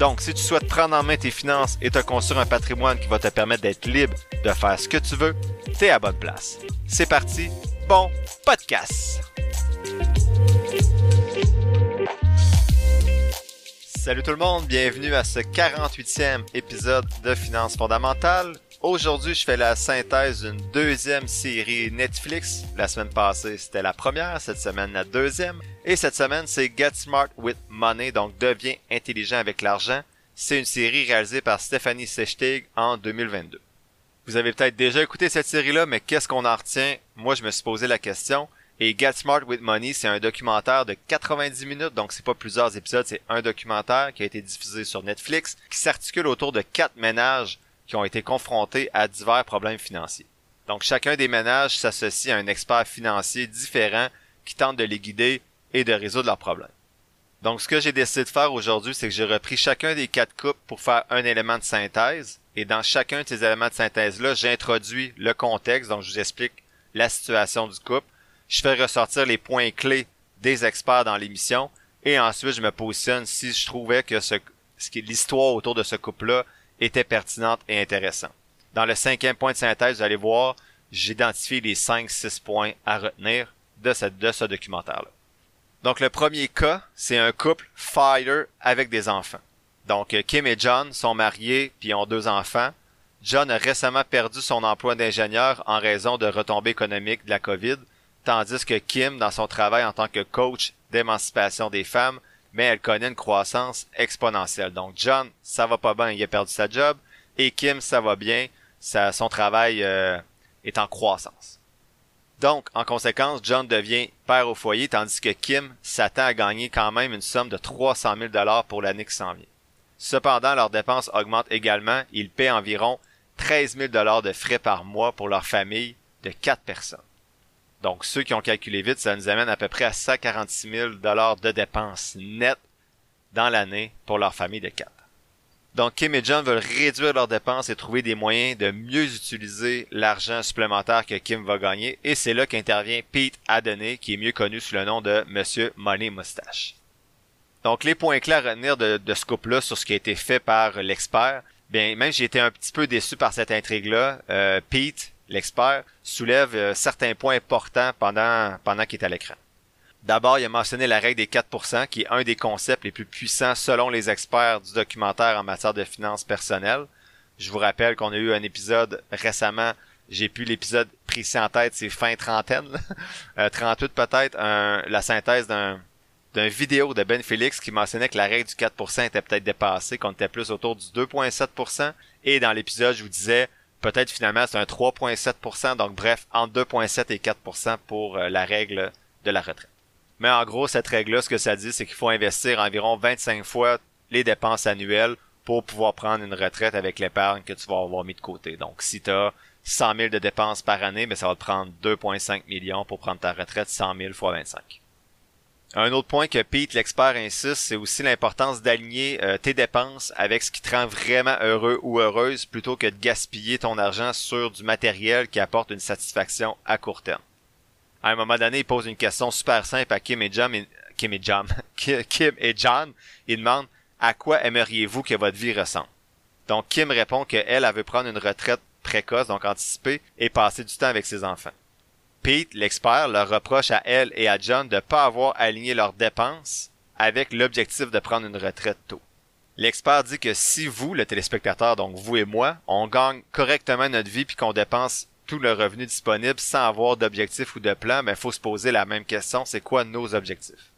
Donc, si tu souhaites prendre en main tes finances et te construire un patrimoine qui va te permettre d'être libre de faire ce que tu veux, t'es à bonne place. C'est parti, bon podcast! Salut tout le monde, bienvenue à ce 48e épisode de Finances fondamentales. Aujourd'hui, je fais la synthèse d'une deuxième série Netflix. La semaine passée, c'était la première, cette semaine la deuxième. Et cette semaine, c'est Get Smart with Money, donc deviens intelligent avec l'argent. C'est une série réalisée par Stephanie Sechtig en 2022. Vous avez peut-être déjà écouté cette série-là, mais qu'est-ce qu'on en retient? Moi, je me suis posé la question. Et Get Smart with Money, c'est un documentaire de 90 minutes, donc c'est pas plusieurs épisodes, c'est un documentaire qui a été diffusé sur Netflix, qui s'articule autour de quatre ménages qui ont été confrontés à divers problèmes financiers. Donc chacun des ménages s'associe à un expert financier différent qui tente de les guider et de résoudre leurs problèmes. Donc ce que j'ai décidé de faire aujourd'hui, c'est que j'ai repris chacun des quatre couples pour faire un élément de synthèse. Et dans chacun de ces éléments de synthèse-là, j'introduis le contexte, donc je vous explique la situation du couple. Je fais ressortir les points clés des experts dans l'émission. Et ensuite, je me positionne si je trouvais que l'histoire autour de ce couple-là était pertinente et intéressante. Dans le cinquième point de synthèse, vous allez voir, j'ai identifié les 5-6 points à retenir de ce documentaire-là. Donc le premier cas, c'est un couple fighter avec des enfants. Donc Kim et John sont mariés puis ont deux enfants. John a récemment perdu son emploi d'ingénieur en raison de retombées économiques de la COVID, tandis que Kim, dans son travail en tant que coach d'émancipation des femmes, mais elle connaît une croissance exponentielle. Donc John, ça va pas bien, il a perdu sa job, et Kim, ça va bien, son travail euh, est en croissance. Donc, en conséquence, John devient père au foyer, tandis que Kim s'attend à gagner quand même une somme de 300 000 dollars pour l'année qui s'en vient. Cependant, leurs dépenses augmentent également. Ils paient environ 13 000 dollars de frais par mois pour leur famille de quatre personnes. Donc, ceux qui ont calculé vite, ça nous amène à peu près à 146 000 dollars de dépenses nettes dans l'année pour leur famille de quatre. Donc Kim et John veulent réduire leurs dépenses et trouver des moyens de mieux utiliser l'argent supplémentaire que Kim va gagner. Et c'est là qu'intervient Pete Adoney, qui est mieux connu sous le nom de Monsieur Money Mustache. Donc les points clairs à retenir de, ce couple-là sur ce qui a été fait par l'expert. Bien, même j'ai été un petit peu déçu par cette intrigue-là. Euh, Pete, l'expert, soulève euh, certains points importants pendant, pendant qu'il est à l'écran. D'abord, il a mentionné la règle des 4%, qui est un des concepts les plus puissants selon les experts du documentaire en matière de finances personnelles. Je vous rappelle qu'on a eu un épisode récemment, j'ai plus l'épisode précis en tête, c'est fin trentaine, euh, 38 peut-être, la synthèse d'un d'un vidéo de Ben Félix qui mentionnait que la règle du 4% était peut-être dépassée, qu'on était plus autour du 2,7%. Et dans l'épisode, je vous disais, peut-être finalement c'est un 3,7%, donc bref, entre 2,7 et 4% pour euh, la règle de la retraite. Mais en gros, cette règle-là, ce que ça dit, c'est qu'il faut investir environ 25 fois les dépenses annuelles pour pouvoir prendre une retraite avec l'épargne que tu vas avoir mis de côté. Donc, si tu as 100 000 de dépenses par année, mais ça va te prendre 2,5 millions pour prendre ta retraite 100 000 fois 25. Un autre point que Pete l'expert insiste, c'est aussi l'importance d'aligner euh, tes dépenses avec ce qui te rend vraiment heureux ou heureuse plutôt que de gaspiller ton argent sur du matériel qui apporte une satisfaction à court terme à un moment donné, il pose une question super simple à Kim et John. Kim et John. Kim et. Il demande à quoi aimeriez-vous que votre vie ressemble? Donc Kim répond qu'elle, elle veut prendre une retraite précoce, donc anticipée, et passer du temps avec ses enfants. Pete, l'expert, leur reproche à elle et à John de ne pas avoir aligné leurs dépenses avec l'objectif de prendre une retraite tôt. L'expert dit que si vous, le téléspectateur, donc vous et moi, on gagne correctement notre vie puis qu'on dépense tout le revenu disponible sans avoir d'objectif ou de plan, mais il faut se poser la même question, c'est quoi nos objectifs?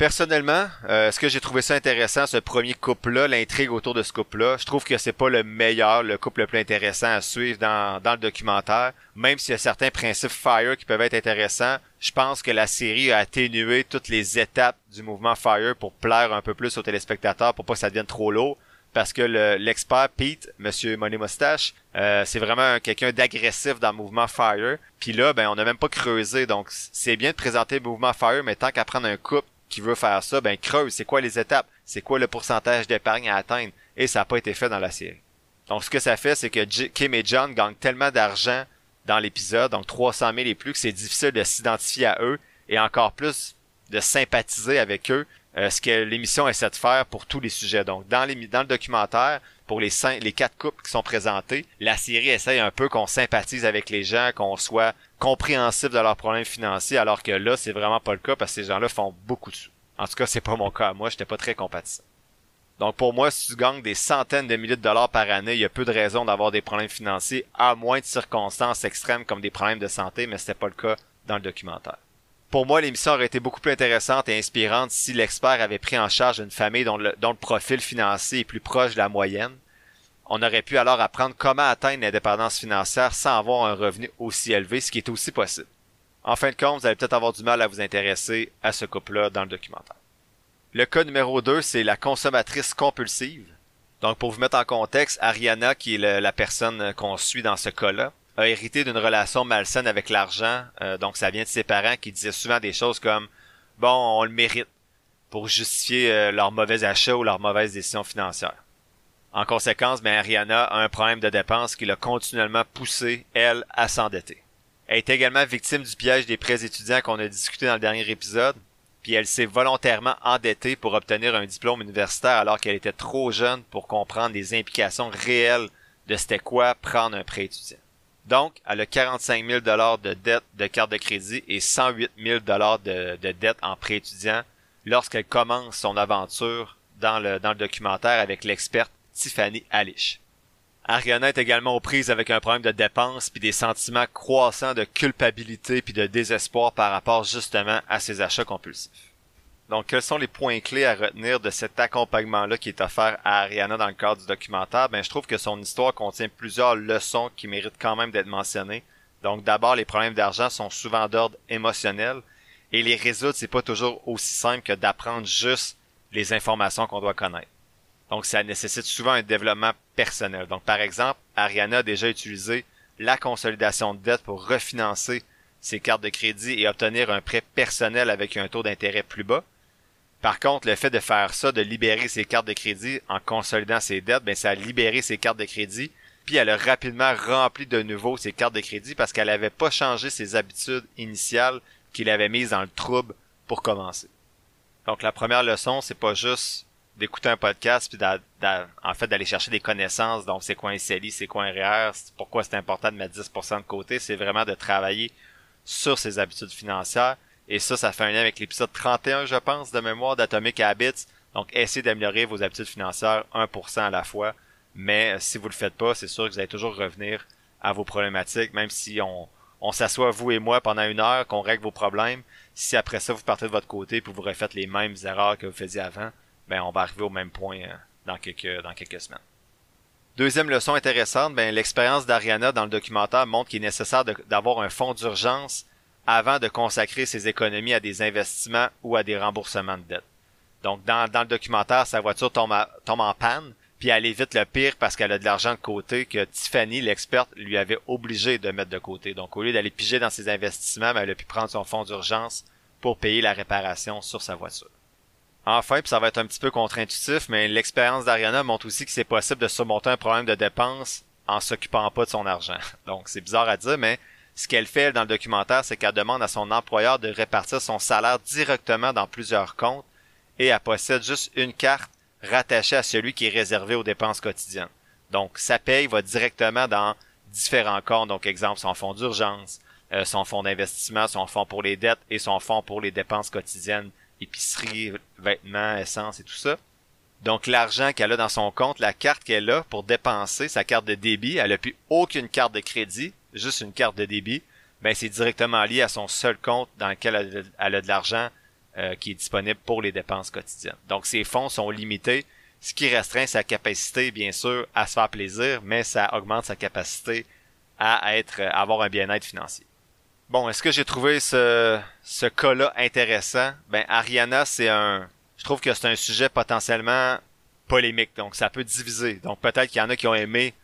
Personnellement, euh, ce que j'ai trouvé ça intéressant, ce premier couple-là, l'intrigue autour de ce couple-là, je trouve que c'est pas le meilleur, le couple le plus intéressant à suivre dans, dans le documentaire. Même s'il y a certains principes Fire qui peuvent être intéressants, je pense que la série a atténué toutes les étapes du mouvement Fire pour plaire un peu plus aux téléspectateurs, pour pas que ça devienne trop lourd. parce que l'expert Pete, Monsieur Money Mustache, euh, c'est vraiment quelqu'un d'agressif dans le mouvement Fire. Puis là, ben on n'a même pas creusé, donc c'est bien de présenter le mouvement Fire, mais tant qu'à prendre un couple qui veut faire ça, ben creuse. C'est quoi les étapes? C'est quoi le pourcentage d'épargne à atteindre? Et ça n'a pas été fait dans la série. Donc ce que ça fait, c'est que Kim et John gagnent tellement d'argent dans l'épisode, donc 300 000 et plus, que c'est difficile de s'identifier à eux et encore plus de sympathiser avec eux euh, ce que l'émission essaie de faire pour tous les sujets. Donc, dans, le documentaire, pour les, les quatre couples qui sont présentés, la série essaye un peu qu'on sympathise avec les gens, qu'on soit compréhensif de leurs problèmes financiers, alors que là, c'est vraiment pas le cas parce que ces gens-là font beaucoup de sous. En tout cas, c'est pas mon cas. Moi, j'étais pas très compatissant. Donc pour moi, si tu gagnes des centaines de milliers de dollars par année, il y a peu de raisons d'avoir des problèmes financiers, à moins de circonstances extrêmes comme des problèmes de santé, mais c'était pas le cas dans le documentaire. Pour moi, l'émission aurait été beaucoup plus intéressante et inspirante si l'expert avait pris en charge une famille dont le, dont le profil financier est plus proche de la moyenne. On aurait pu alors apprendre comment atteindre l'indépendance financière sans avoir un revenu aussi élevé, ce qui est aussi possible. En fin de compte, vous allez peut-être avoir du mal à vous intéresser à ce couple-là dans le documentaire. Le cas numéro 2, c'est la consommatrice compulsive. Donc, pour vous mettre en contexte, Ariana, qui est la personne qu'on suit dans ce cas-là, a hérité d'une relation malsaine avec l'argent. Euh, donc ça vient de ses parents qui disaient souvent des choses comme bon, on le mérite pour justifier euh, leur mauvais achat ou leur mauvaise décision financière. En conséquence, ben Ariana a un problème de dépenses qui l'a continuellement poussé, elle, à s'endetter. Elle est également victime du piège des prêts étudiants qu'on a discuté dans le dernier épisode, puis elle s'est volontairement endettée pour obtenir un diplôme universitaire alors qu'elle était trop jeune pour comprendre les implications réelles de c'était quoi prendre un prêt étudiant. Donc, elle a 45 000 de dette de carte de crédit et 108 000 de, de dette en prêt étudiant lorsqu'elle commence son aventure dans le, dans le documentaire avec l'experte Tiffany Alish. Ariana est également aux prises avec un problème de dépenses puis des sentiments croissants de culpabilité puis de désespoir par rapport justement à ses achats compulsifs. Donc, quels sont les points clés à retenir de cet accompagnement-là qui est offert à Ariana dans le cadre du documentaire? Ben, je trouve que son histoire contient plusieurs leçons qui méritent quand même d'être mentionnées. Donc, d'abord, les problèmes d'argent sont souvent d'ordre émotionnel et les résoudre, c'est pas toujours aussi simple que d'apprendre juste les informations qu'on doit connaître. Donc, ça nécessite souvent un développement personnel. Donc, par exemple, Ariana a déjà utilisé la consolidation de dette pour refinancer ses cartes de crédit et obtenir un prêt personnel avec un taux d'intérêt plus bas. Par contre, le fait de faire ça, de libérer ses cartes de crédit en consolidant ses dettes, ben ça a libéré ses cartes de crédit, puis elle a rapidement rempli de nouveau ses cartes de crédit parce qu'elle n'avait pas changé ses habitudes initiales qu'il avait mises dans le trouble pour commencer. Donc la première leçon, c'est pas juste d'écouter un podcast puis en fait d'aller chercher des connaissances donc c'est quoi un CELI, c'est quoi un REER, pourquoi c'est important de mettre 10% de côté, c'est vraiment de travailler sur ses habitudes financières et ça, ça fait un lien avec l'épisode 31, je pense, de mémoire d'Atomic Habits. Donc, essayez d'améliorer vos habitudes financières 1% à la fois. Mais euh, si vous le faites pas, c'est sûr que vous allez toujours revenir à vos problématiques, même si on, on s'assoit, vous et moi, pendant une heure, qu'on règle vos problèmes. Si après ça, vous partez de votre côté et vous refaites les mêmes erreurs que vous faisiez avant, ben, on va arriver au même point euh, dans quelques, semaines. Deuxième leçon intéressante, ben, l'expérience d'Ariana dans le documentaire montre qu'il est nécessaire d'avoir un fonds d'urgence avant de consacrer ses économies à des investissements ou à des remboursements de dettes. Donc, dans, le documentaire, sa voiture tombe, tombe en panne, puis elle évite le pire parce qu'elle a de l'argent de côté que Tiffany, l'experte, lui avait obligé de mettre de côté. Donc, au lieu d'aller piger dans ses investissements, ben, elle a pu prendre son fonds d'urgence pour payer la réparation sur sa voiture. Enfin, puis ça va être un petit peu contre-intuitif, mais l'expérience d'Ariana montre aussi que c'est possible de surmonter un problème de dépenses en s'occupant pas de son argent. Donc, c'est bizarre à dire, mais ce qu'elle fait dans le documentaire, c'est qu'elle demande à son employeur de répartir son salaire directement dans plusieurs comptes et elle possède juste une carte rattachée à celui qui est réservé aux dépenses quotidiennes. Donc, sa paye va directement dans différents comptes. Donc, exemple, son fonds d'urgence, euh, son fonds d'investissement, son fonds pour les dettes et son fonds pour les dépenses quotidiennes, épicerie, vêtements, essence et tout ça. Donc, l'argent qu'elle a dans son compte, la carte qu'elle a pour dépenser, sa carte de débit, elle n'a plus aucune carte de crédit, juste une carte de débit, ben c'est directement lié à son seul compte dans lequel elle a, de l'argent euh, qui est disponible pour les dépenses quotidiennes. Donc ses fonds sont limités, ce qui restreint sa capacité, bien sûr, à se faire plaisir, mais ça augmente sa capacité à être, à avoir un bien-être financier. Bon, est-ce que j'ai trouvé ce, ce cas-là intéressant? Ben, Ariana, c'est un, je trouve que c'est un sujet potentiellement polémique. Donc, ça peut diviser. Donc, peut-être qu'il y en a qui ont aimé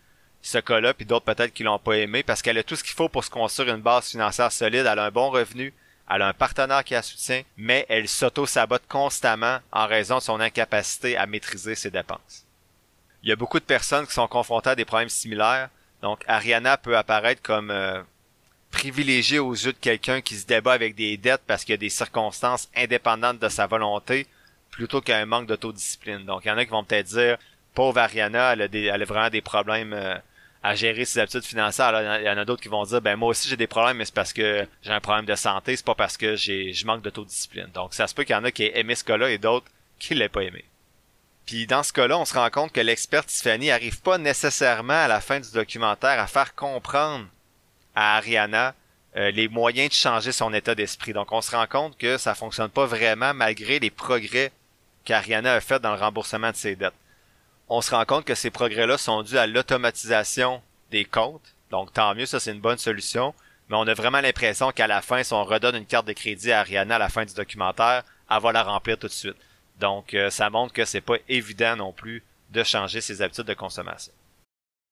ce cas-là, puis d'autres peut-être qui l'ont pas aimé, parce qu'elle a tout ce qu'il faut pour se construire une base financière solide. Elle a un bon revenu, elle a un partenaire qui la soutient, mais elle s'auto-sabote constamment en raison de son incapacité à maîtriser ses dépenses. Il y a beaucoup de personnes qui sont confrontées à des problèmes similaires. Donc, Ariana peut apparaître comme euh, privilégiée aux yeux de quelqu'un qui se débat avec des dettes parce qu'il y a des circonstances indépendantes de sa volonté, plutôt qu'un manque d'autodiscipline. Donc, il y en a qui vont peut-être dire, pauvre Ariana, elle a, vraiment des problèmes euh, à gérer ses habitudes financières. Alors, il y en a d'autres qui vont dire, ben moi aussi j'ai des problèmes, mais c'est parce que j'ai un problème de santé, c'est pas parce que je manque d'autodiscipline. Donc, ça se peut qu'il y en a qui aient aimé ce cas-là et d'autres qui l'aient pas aimé. Puis dans ce cas-là, on se rend compte que l'expert Tiffany arrive pas nécessairement à la fin du documentaire à faire comprendre à Ariana euh, les moyens de changer son état d'esprit. Donc on se rend compte que ça fonctionne pas vraiment malgré les progrès qu'Ariana a fait dans le remboursement de ses dettes. On se rend compte que ces progrès-là sont dus à l'automatisation des comptes. Donc tant mieux, ça c'est une bonne solution. Mais on a vraiment l'impression qu'à la fin, si on redonne une carte de crédit à Ariana à la fin du documentaire, elle va la remplir tout de suite. Donc, euh, ça montre que c'est pas évident non plus de changer ses habitudes de consommation.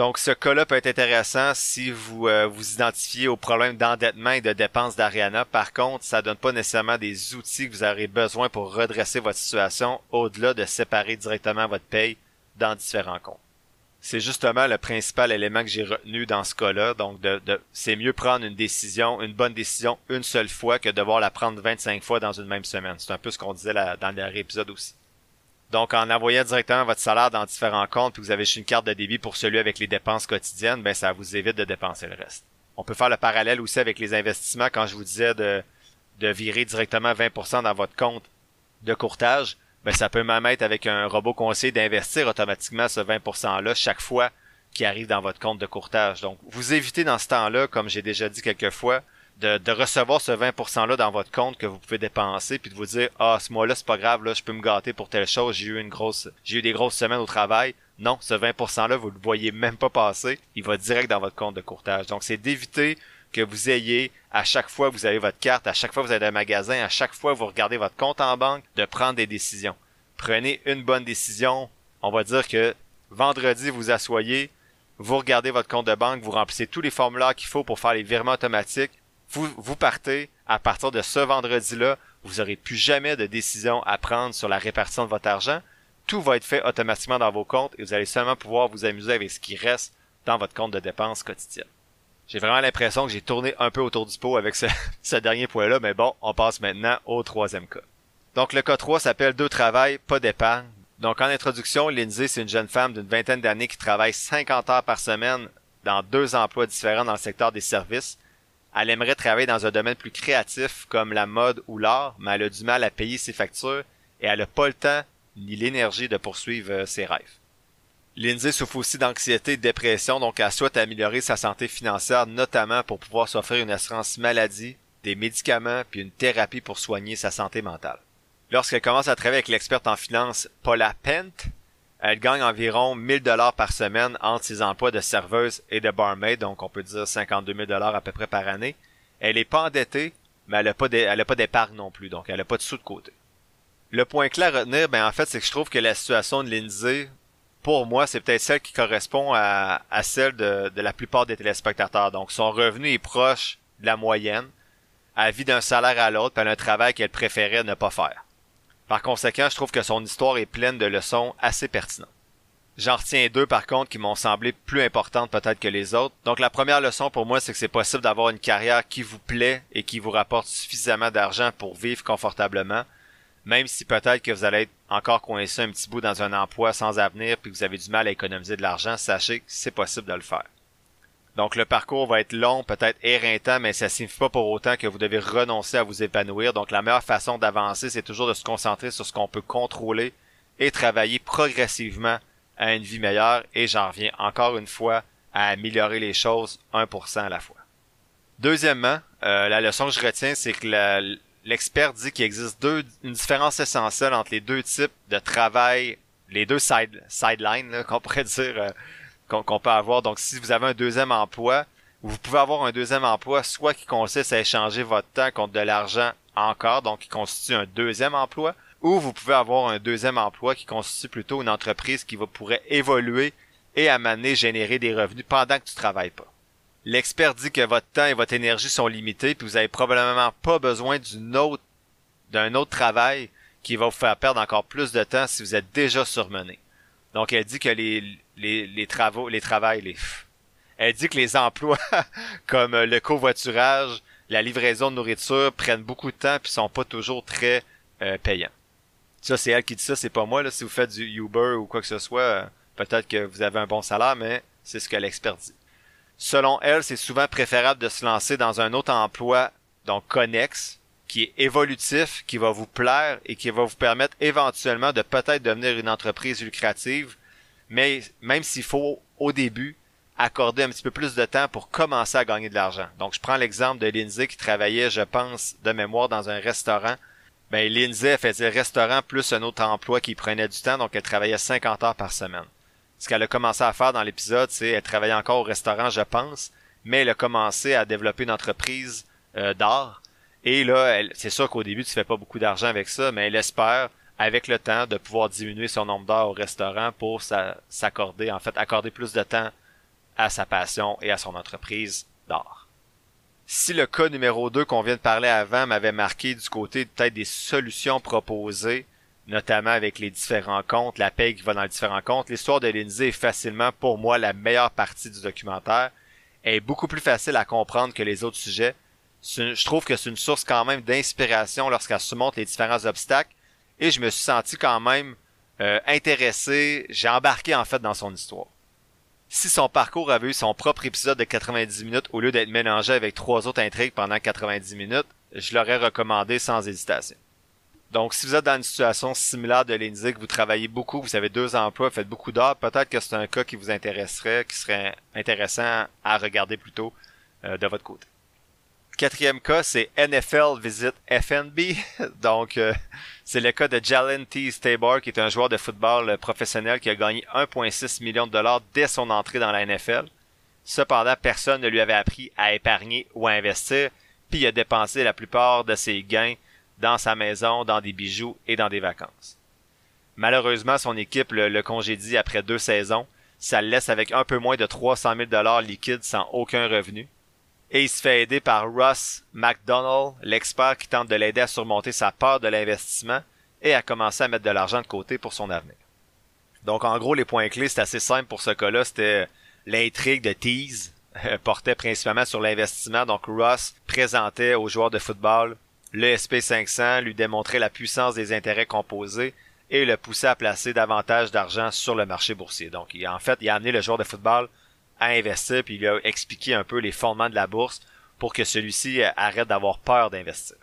Donc, ce cas-là peut être intéressant si vous euh, vous identifiez aux problèmes d'endettement et de dépenses d'Ariana. Par contre, ça donne pas nécessairement des outils que vous aurez besoin pour redresser votre situation au-delà de séparer directement votre paye dans différents comptes. C'est justement le principal élément que j'ai retenu dans ce cas-là. Donc, c'est mieux prendre une décision, une bonne décision, une seule fois que devoir la prendre 25 fois dans une même semaine. C'est un peu ce qu'on disait dans le dernier épisode aussi. Donc, en envoyant directement votre salaire dans différents comptes, puis vous avez juste une carte de débit pour celui avec les dépenses quotidiennes, ben ça vous évite de dépenser le reste. On peut faire le parallèle aussi avec les investissements quand je vous disais de, de virer directement 20% dans votre compte de courtage. Ben ça peut même être avec un robot conseiller d'investir automatiquement ce 20%-là chaque fois qui arrive dans votre compte de courtage. Donc, vous évitez dans ce temps-là, comme j'ai déjà dit quelques fois, de, recevoir ce 20%-là dans votre compte que vous pouvez dépenser, puis de vous dire Ah, ce mois-là, c'est pas grave, là, je peux me gâter pour telle chose, j'ai eu une grosse. J'ai eu des grosses semaines au travail. Non, ce 20%-là, vous le voyez même pas passer. Il va direct dans votre compte de courtage. Donc, c'est d'éviter que vous ayez, à chaque fois que vous avez votre carte, à chaque fois que vous êtes un magasin, à chaque fois que vous regardez votre compte en banque, de prendre des décisions. Prenez une bonne décision. On va dire que vendredi, vous asseyez, vous regardez votre compte de banque, vous remplissez tous les formulaires qu'il faut pour faire les virements automatiques, vous, partez, à partir de ce vendredi-là, vous n'aurez plus jamais de décision à prendre sur la répartition de votre argent. Tout va être fait automatiquement dans vos comptes et vous allez seulement pouvoir vous amuser avec ce qui reste dans votre compte de dépenses quotidienne. J'ai vraiment l'impression que j'ai tourné un peu autour du pot avec ce, ce dernier point-là, mais bon, on passe maintenant au troisième cas. Donc le cas 3 s'appelle Deux travail, pas d'épargne. Donc en introduction, Lindsay, c'est une jeune femme d'une vingtaine d'années qui travaille 50 heures par semaine dans deux emplois différents dans le secteur des services. Elle aimerait travailler dans un domaine plus créatif comme la mode ou l'art, mais elle a du mal à payer ses factures et elle n'a pas le temps ni l'énergie de poursuivre euh, ses rêves. Lindsay souffre aussi d'anxiété et de dépression, donc elle souhaite améliorer sa santé financière, notamment pour pouvoir s'offrir une assurance maladie, des médicaments puis une thérapie pour soigner sa santé mentale. Lorsqu'elle commence à travailler avec l'experte en finance Paula Pent, elle gagne environ 1000 dollars par semaine entre ses emplois de serveuse et de barmaid, donc on peut dire 52 000 dollars à peu près par année. Elle est pas endettée, mais elle a pas d'épargne non plus, donc elle a pas de sous de côté. Le point clair à retenir, ben en fait, c'est que je trouve que la situation de Lindsay, pour moi, c'est peut-être celle qui correspond à, celle de, la plupart des téléspectateurs. Donc son revenu est proche de la moyenne. Elle vit d'un salaire à l'autre, puis elle un travail qu'elle préférait ne pas faire. Par conséquent, je trouve que son histoire est pleine de leçons assez pertinentes. J'en retiens deux par contre qui m'ont semblé plus importantes peut-être que les autres. Donc la première leçon pour moi, c'est que c'est possible d'avoir une carrière qui vous plaît et qui vous rapporte suffisamment d'argent pour vivre confortablement, même si peut-être que vous allez être encore coincé un petit bout dans un emploi sans avenir puis que vous avez du mal à économiser de l'argent, sachez que c'est possible de le faire. Donc le parcours va être long, peut-être éreintant, mais ça signifie pas pour autant que vous devez renoncer à vous épanouir. Donc la meilleure façon d'avancer, c'est toujours de se concentrer sur ce qu'on peut contrôler et travailler progressivement à une vie meilleure et j'en reviens encore une fois à améliorer les choses 1% à la fois. Deuxièmement, euh, la leçon que je retiens, c'est que l'expert dit qu'il existe deux, une différence essentielle entre les deux types de travail, les deux side, sidelines qu'on pourrait dire euh, qu'on peut avoir. Donc, si vous avez un deuxième emploi, vous pouvez avoir un deuxième emploi, soit qui consiste à échanger votre temps contre de l'argent encore, donc qui constitue un deuxième emploi, ou vous pouvez avoir un deuxième emploi qui constitue plutôt une entreprise qui va pourrait évoluer et amener générer des revenus pendant que tu travailles pas. L'expert dit que votre temps et votre énergie sont limités, puis vous avez probablement pas besoin d'une autre d'un autre travail qui va vous faire perdre encore plus de temps si vous êtes déjà surmené. Donc elle dit que les, les, les travaux, les travails, les elle dit que les emplois comme le covoiturage, la livraison de nourriture prennent beaucoup de temps puis sont pas toujours très euh, payants. Ça, c'est elle qui dit ça, c'est pas moi. Là. Si vous faites du Uber ou quoi que ce soit, euh, peut-être que vous avez un bon salaire, mais c'est ce que l'expert dit. Selon elle, c'est souvent préférable de se lancer dans un autre emploi, donc connexe, qui est évolutif, qui va vous plaire et qui va vous permettre éventuellement de peut-être devenir une entreprise lucrative, mais même s'il faut, au début, accorder un petit peu plus de temps pour commencer à gagner de l'argent. Donc, je prends l'exemple de Lindsay qui travaillait, je pense, de mémoire dans un restaurant ben Lindsay faisait restaurant plus un autre emploi qui prenait du temps, donc elle travaillait 50 heures par semaine. Ce qu'elle a commencé à faire dans l'épisode, c'est elle travaillait encore au restaurant, je pense, mais elle a commencé à développer une entreprise euh, d'art. Et là, c'est sûr qu'au début, tu fais pas beaucoup d'argent avec ça, mais elle espère, avec le temps, de pouvoir diminuer son nombre d'heures au restaurant pour s'accorder, en fait, accorder plus de temps à sa passion et à son entreprise d'art si le cas numéro 2 qu'on vient de parler avant m'avait marqué du côté peut-être des solutions proposées, notamment avec les différents comptes, la paye qui va dans les différents comptes, l'histoire de Lindsay est facilement pour moi la meilleure partie du documentaire. Elle est beaucoup plus facile à comprendre que les autres sujets. Je trouve que c'est une source quand même d'inspiration lorsqu'elle surmonte les différents obstacles et je me suis senti quand même euh, intéressé, j'ai embarqué en fait dans son histoire si son parcours avait eu son propre épisode de 90 minutes au lieu d'être mélangé avec trois autres intrigues pendant 90 minutes, je l'aurais recommandé sans hésitation. Donc, si vous êtes dans une situation similaire de Lindsay, que vous travaillez beaucoup, vous avez deux emplois, vous faites beaucoup d'heures, peut-être que c'est un cas qui vous intéresserait, qui serait intéressant à regarder plutôt euh, de votre côté. Quatrième cas, c'est NFL Visit FNB. Donc, euh, c'est le cas de Jalen T. Stabor, qui est un joueur de football professionnel qui a gagné 1,6 million de dollars dès son entrée dans la NFL. Cependant, personne ne lui avait appris à épargner ou à investir, puis il a dépensé la plupart de ses gains dans sa maison, dans des bijoux et dans des vacances. Malheureusement, son équipe le, le congédie après deux saisons. Ça le laisse avec un peu moins de 300 000 dollars liquides sans aucun revenu et il se fait aider par Russ McDonald, l'expert qui tente de l'aider à surmonter sa peur de l'investissement et à commencer à mettre de l'argent de côté pour son avenir. Donc en gros, les points clés, c'est assez simple pour ce cas-là, c'était l'intrigue de Tease, euh, portait principalement sur l'investissement. Donc Russ présentait aux joueurs de football le SP500, lui démontrait la puissance des intérêts composés et le poussait à placer davantage d'argent sur le marché boursier. Donc en fait, il a amené le joueur de football à investir, puis il a expliqué un peu les fondements de la bourse pour que celui-ci arrête d'avoir peur d'investir.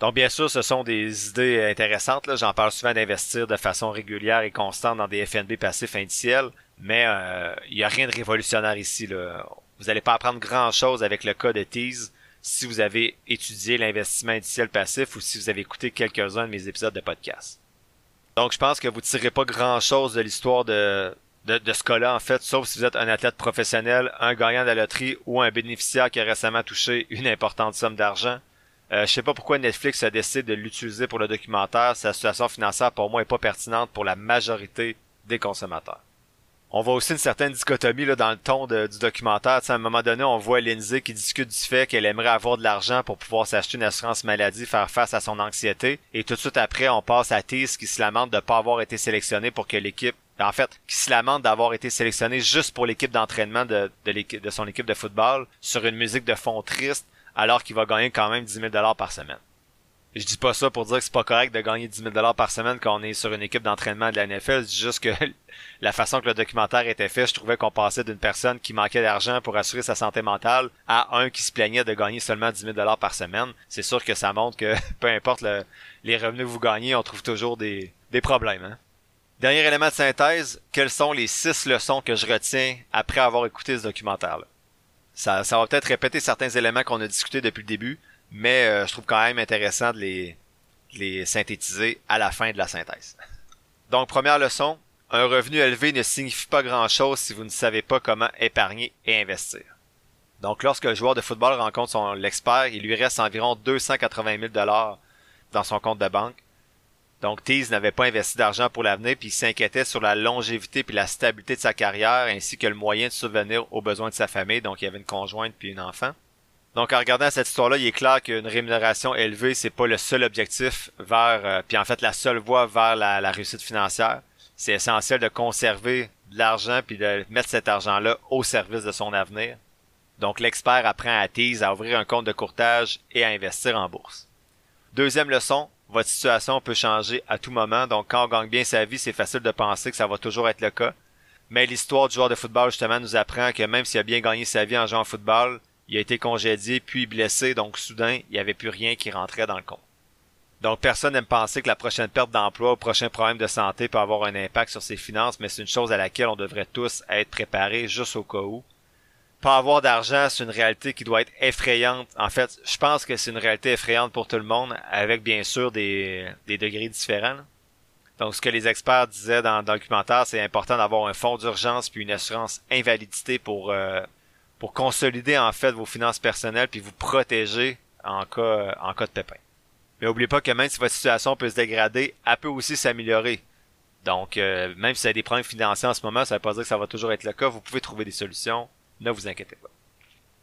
Donc bien sûr, ce sont des idées intéressantes. J'en parle souvent d'investir de façon régulière et constante dans des FNB passifs indiciels, mais euh, il n'y a rien de révolutionnaire ici. Vous n'allez pas apprendre grand-chose avec le cas de Tease si vous avez étudié l'investissement indiciel passif ou si vous avez écouté quelques-uns de mes épisodes de podcast. Donc je pense que vous tirez pas grand-chose de l'histoire de, de, ce cas-là, en fait, sauf si vous êtes un athlète professionnel, un gagnant de la loterie ou un bénéficiaire qui a récemment touché une importante somme d'argent. Euh, je sais pas pourquoi Netflix a décidé de l'utiliser pour le documentaire. Sa situation financière, pour moi, est pas pertinente pour la majorité des consommateurs. On voit aussi une certaine dichotomie là, dans le ton du documentaire. à un moment donné, on voit Lindsay qui discute du fait qu'elle aimerait avoir de l'argent pour pouvoir s'acheter une assurance maladie, faire face à son anxiété. Et tout de suite après, on passe à Tease qui se lamente de ne pas avoir été sélectionné pour que l'équipe en fait, qui se lamente d'avoir été sélectionné juste pour l'équipe d'entraînement de, de, son équipe de football sur une musique de fond triste alors qu'il va gagner quand même 10 000 dollars par semaine. Je dis pas ça pour dire que c'est pas correct de gagner 10 000 dollars par semaine quand on est sur une équipe d'entraînement de la NFL. Je dis juste que la façon que le documentaire était fait, je trouvais qu'on passait d'une personne qui manquait d'argent pour assurer sa santé mentale à un qui se plaignait de gagner seulement 10 000 dollars par semaine. C'est sûr que ça montre que peu importe les revenus que vous gagnez, on trouve toujours des, des problèmes. Hein? Dernier élément de synthèse, quelles sont les six leçons que je retiens après avoir écouté ce documentaire-là? Ça, ça va peut-être répéter certains éléments qu'on a discutés depuis le début, mais euh, je trouve quand même intéressant de les, synthétiser à la fin de la synthèse. Donc, première leçon, un revenu élevé ne signifie pas grand-chose si vous ne savez pas comment épargner et investir. Donc, lorsque le joueur de football rencontre son l'expert, il lui reste environ 280 000 dollars dans son compte de banque. Donc, Tease n'avait pas investi d'argent pour l'avenir, puis il s'inquiétait sur la longévité puis la stabilité de sa carrière, ainsi que le moyen de subvenir aux besoins de sa famille. Donc, il y avait une conjointe puis un enfant. Donc en regardant cette histoire-là, il est clair qu'une rémunération élevée, c'est pas le seul objectif vers, euh, puis en fait la seule voie vers la, réussite financière. C'est essentiel de conserver de l'argent puis de mettre cet argent-là au service de son avenir. Donc l'expert apprend à Tease à ouvrir un compte de courtage et à investir en bourse. Deuxième leçon, votre situation peut changer à tout moment. Donc quand on gagne bien sa vie, c'est facile de penser que ça va toujours être le cas. Mais l'histoire du joueur de football justement nous apprend que même s'il a bien gagné sa vie en jouant au football, il a été congédié puis blessé, donc soudain, il n'y avait plus rien qui rentrait dans le compte. Donc personne n'aime penser que la prochaine perte d'emploi ou prochain problème de santé peut avoir un impact sur ses finances, mais c'est une chose à laquelle on devrait tous être préparés juste au cas où. Pas avoir d'argent, c'est une réalité qui doit être effrayante. En fait, je pense que c'est une réalité effrayante pour tout le monde, avec bien sûr des, degrés différents. Donc, ce que les experts disaient dans, le documentaire, c'est important d'avoir un fonds d'urgence puis une assurance invalidité pour euh, pour consolider en fait vos finances personnelles puis vous protéger en cas en cas de pépin. Mais n'oubliez pas que même si votre situation peut se dégrader, elle peut aussi s'améliorer. Donc euh, même si vous avez des problèmes financiers en ce moment, ça ne veut pas dire que ça va toujours être le cas, vous pouvez trouver des solutions, ne vous inquiétez pas.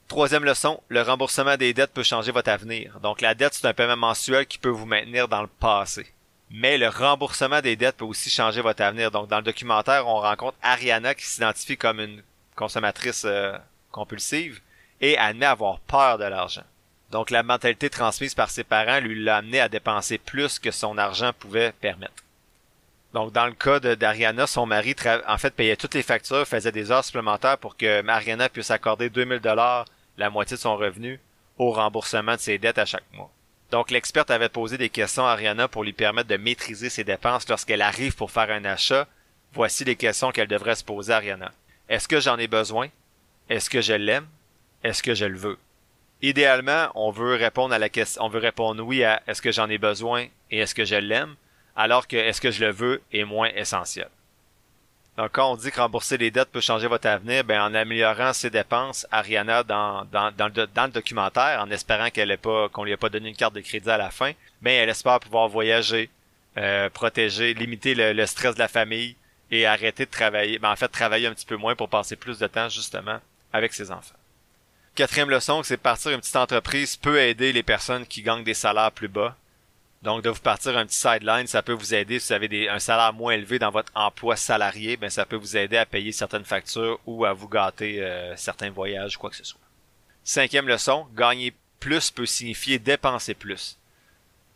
Troisième leçon, le remboursement des dettes peut changer votre avenir. Donc la dette, c'est un paiement mensuel qui peut vous maintenir dans le passé. Mais le remboursement des dettes peut aussi changer votre avenir. Donc dans le documentaire, on rencontre Ariana qui s'identifie comme une consommatrice euh, compulsive et admet avoir peur de l'argent. Donc la mentalité transmise par ses parents lui l'a amené à dépenser plus que son argent pouvait permettre. Donc dans le cas d'Ariana, son mari en fait payait toutes les factures, faisait des heures supplémentaires pour que Mariana puisse accorder 2000 dollars, la moitié de son revenu, au remboursement de ses dettes à chaque mois. Donc l'experte avait posé des questions à Ariana pour lui permettre de maîtriser ses dépenses lorsqu'elle arrive pour faire un achat. Voici les questions qu'elle devrait se poser à Ariana. Est-ce que j'en ai besoin? Est-ce que je l'aime? Est-ce que je le veux? Idéalement, on veut répondre à la question, on veut répondre oui à est-ce que j'en ai besoin et est-ce que je l'aime, alors que est-ce que je le veux est moins essentiel. Donc, quand on dit que rembourser les dettes peut changer votre avenir, ben, en améliorant ses dépenses, Ariana, dans, dans, dans, le, documentaire, en espérant qu'elle ait pas, qu'on lui ait pas donné une carte de crédit à la fin, ben, elle espère pouvoir voyager, euh, protéger, limiter le, le, stress de la famille et arrêter de travailler, ben, en fait, travailler un petit peu moins pour passer plus de temps, justement, avec ses enfants. Quatrième leçon, c'est partir une petite entreprise peut aider les personnes qui gagnent des salaires plus bas. Donc, de vous partir un petit sideline, ça peut vous aider si vous avez un salaire moins élevé dans votre emploi salarié, ben ça peut vous aider à payer certaines factures ou à vous gâter euh, certains voyages, quoi que ce soit. Cinquième leçon, gagner plus peut signifier dépenser plus.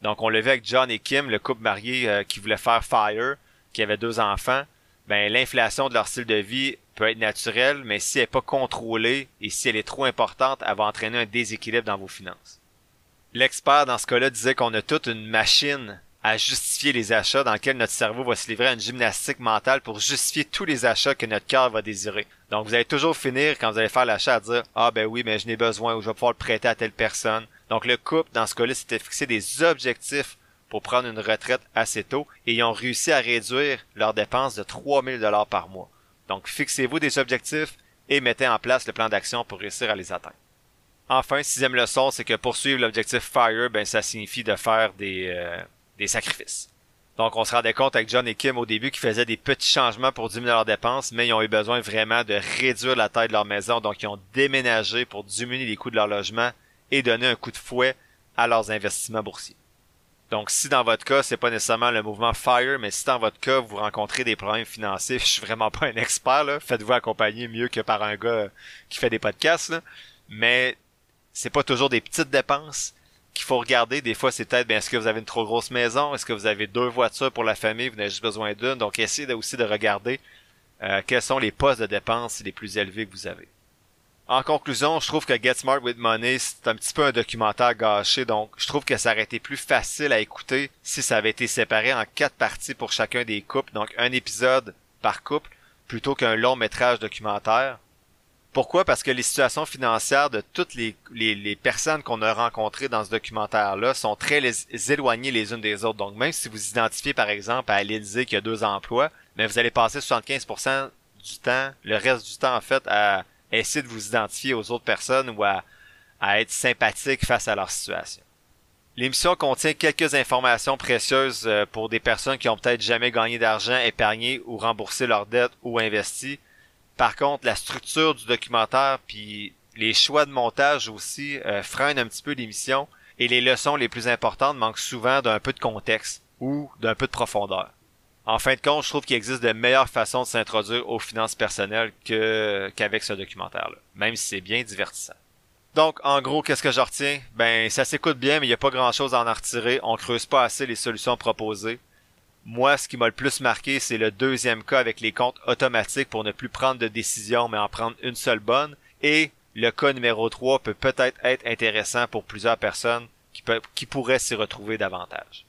Donc, on le avec John et Kim, le couple marié euh, qui voulait faire Fire, qui avait deux enfants. Ben, l'inflation de leur style de vie peut être naturelle, mais si elle n'est pas contrôlée et si elle est trop importante, elle va entraîner un déséquilibre dans vos finances. L'expert dans ce cas-là disait qu'on a toute une machine à justifier les achats dans laquelle notre cerveau va se livrer à une gymnastique mentale pour justifier tous les achats que notre cœur va désirer. Donc vous allez toujours finir quand vous allez faire l'achat à dire ah ben oui mais je n'ai besoin ou je vais pouvoir le prêter à telle personne. Donc le couple dans ce cas-là s'était fixé des objectifs pour prendre une retraite assez tôt et ils ont réussi à réduire leurs dépenses de 3000 dollars par mois. Donc, fixez-vous des objectifs et mettez en place le plan d'action pour réussir à les atteindre. Enfin, sixième leçon, c'est que poursuivre l'objectif FIRE, ben, ça signifie de faire des, euh, des sacrifices. Donc, on se rendait compte avec John et Kim au début qu'ils faisaient des petits changements pour diminuer leurs dépenses, mais ils ont eu besoin vraiment de réduire la taille de leur maison. Donc, ils ont déménagé pour diminuer les coûts de leur logement et donner un coup de fouet à leurs investissements boursiers. Donc, si dans votre cas, c'est pas nécessairement le mouvement FIRE, mais si dans votre cas, vous rencontrez des problèmes financiers, je suis vraiment pas un expert, là. Faites-vous accompagner mieux que par un gars qui fait des podcasts, là. Mais c'est pas toujours des petites dépenses qu'il faut regarder. Des fois, c'est peut-être, ben, est-ce que vous avez une trop grosse maison? Est-ce que vous avez deux voitures pour la famille? Vous n'avez juste besoin d'une. Donc, essayez aussi de regarder euh, quels sont les postes de dépenses les plus élevés que vous avez. En conclusion, je trouve que Get Smart with Money, c'est un petit peu un documentaire gâché, donc je trouve que ça aurait été plus facile à écouter si ça avait été séparé en quatre parties pour chacun des couples, donc un épisode par couple, plutôt qu'un long métrage documentaire. Pourquoi? Parce que les situations financières de toutes les, personnes qu'on a rencontrées dans ce documentaire-là sont très éloignées les unes des autres. Donc même si vous identifiez par exemple à Lindsay qui a deux emplois, mais vous allez passer 75% du temps, le reste du temps en fait, à essayer de vous identifier aux autres personnes ou à, être sympathique face à leur situation. L'émission contient quelques informations précieuses euh, pour des personnes qui ont peut-être jamais gagné d'argent, épargné ou remboursé leurs dettes ou investi. Par contre, la structure du documentaire puis les choix de montage aussi euh, freinent un petit peu l'émission et les leçons les plus importantes manquent souvent d'un peu de contexte ou d'un peu de profondeur. En fin de compte, je trouve qu'il existe de meilleures façons de s'introduire aux finances personnelles qu'avec ce documentaire-là, même si c'est bien divertissant. Donc, en gros, qu'est-ce que je retiens? Ben, ça s'écoute bien, mais il n'y a pas grand-chose à en retirer. On creuse pas assez les solutions proposées. Moi, ce qui m'a le plus marqué, c'est le deuxième cas avec les comptes automatiques pour ne plus prendre de décision, mais en prendre une seule bonne. Et le cas numéro 3 peut peut-être être intéressant pour plusieurs personnes qui pourraient s'y retrouver davantage.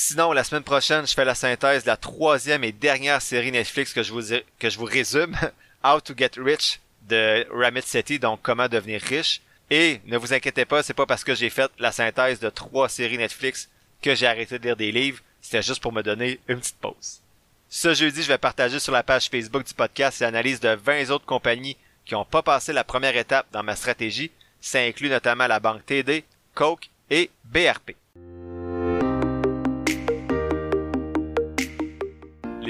Sinon, la semaine prochaine, je fais la synthèse de la troisième et dernière série Netflix que je vous, résume, How to Get Rich de Ramit Sethi, donc comment devenir riche. Et ne vous inquiétez pas, c'est pas parce que j'ai fait la synthèse de trois séries Netflix que j'ai arrêté de lire des livres, c'était juste pour me donner une petite pause. Ce jeudi, je vais partager sur la page Facebook du podcast l'analyse de 20 autres compagnies qui n'ont pas passé la première étape dans ma stratégie. Ça inclut notamment la banque TD, Coke et BRP.